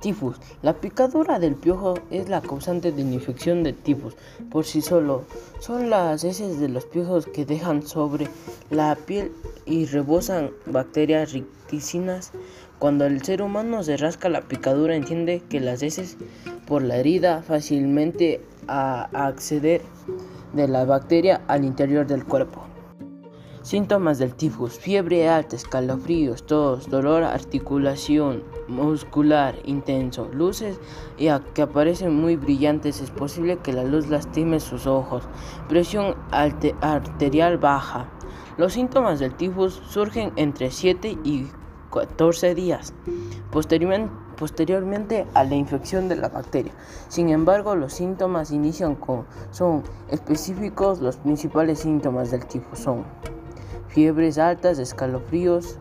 Tifus. La picadura del piojo es la causante de la infección de tifus por sí solo. Son las heces de los piojos que dejan sobre la piel y rebosan bacterias ricticinas. Cuando el ser humano se rasca la picadura entiende que las heces por la herida fácilmente a acceder de la bacteria al interior del cuerpo. Síntomas del tifus, fiebre alta, escalofríos, tos, dolor, articulación muscular intenso, luces y que aparecen muy brillantes. Es posible que la luz lastime sus ojos. Presión arterial baja. Los síntomas del tifus surgen entre 7 y 14 días posteriormente a la infección de la bacteria. Sin embargo, los síntomas inician con son específicos. Los principales síntomas del tifus son fiebres altas, escalofríos.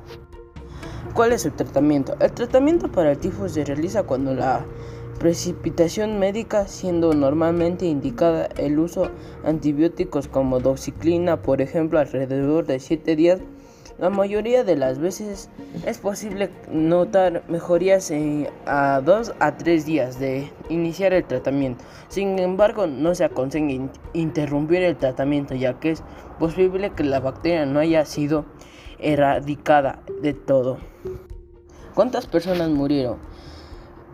¿Cuál es el tratamiento? El tratamiento para el tifus se realiza cuando la precipitación médica, siendo normalmente indicada el uso antibióticos como doxiclina, por ejemplo, alrededor de 7 días. La mayoría de las veces es posible notar mejorías a 2 a 3 días de iniciar el tratamiento. Sin embargo, no se aconseja interrumpir el tratamiento ya que es posible que la bacteria no haya sido erradicada de todo. ¿Cuántas personas murieron?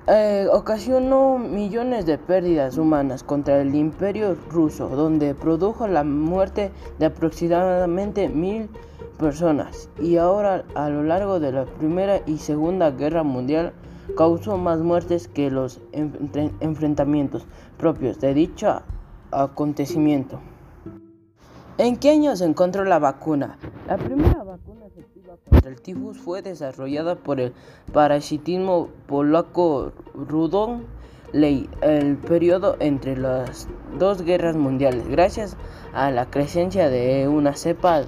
Eh, ocasionó millones de pérdidas humanas contra el imperio ruso, donde produjo la muerte de aproximadamente mil personas y ahora a lo largo de la Primera y Segunda Guerra Mundial causó más muertes que los enfrentamientos propios de dicho acontecimiento. ¿En qué año se encontró la vacuna? La primera vacuna efectiva contra el tifus fue desarrollada por el parasitismo polaco Rudolf Ley, el periodo entre las dos guerras mundiales, gracias a la crecencia de una cepa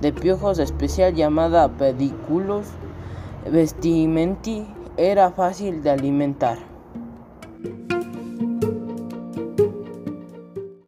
de piojos especial llamada Pediculus vestimenti, era fácil de alimentar.